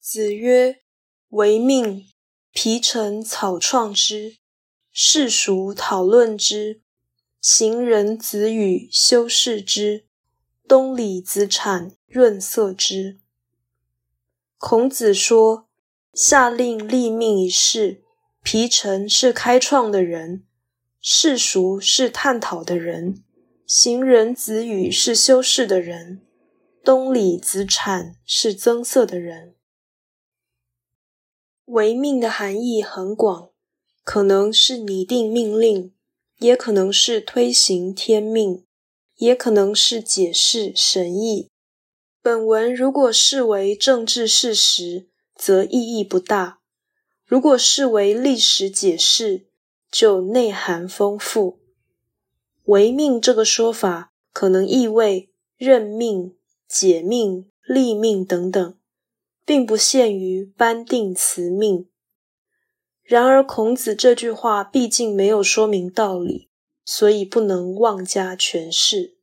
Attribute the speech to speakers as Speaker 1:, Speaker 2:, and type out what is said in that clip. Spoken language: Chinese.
Speaker 1: 子曰：“唯命，皮陈草创之，世俗讨论之，行人子语修饰之，东里子产润色之。”孔子说：“下令立命一事，皮陈是开创的人，世俗是探讨的人，行人子语是修饰的人。”东里子产是增色的人。违命的含义很广，可能是拟定命令，也可能是推行天命，也可能是解释神意。本文如果视为政治事实，则意义不大；如果视为历史解释，就内涵丰富。违命这个说法，可能意味任命。解命、立命等等，并不限于颁定辞命。然而，孔子这句话毕竟没有说明道理，所以不能妄加诠释。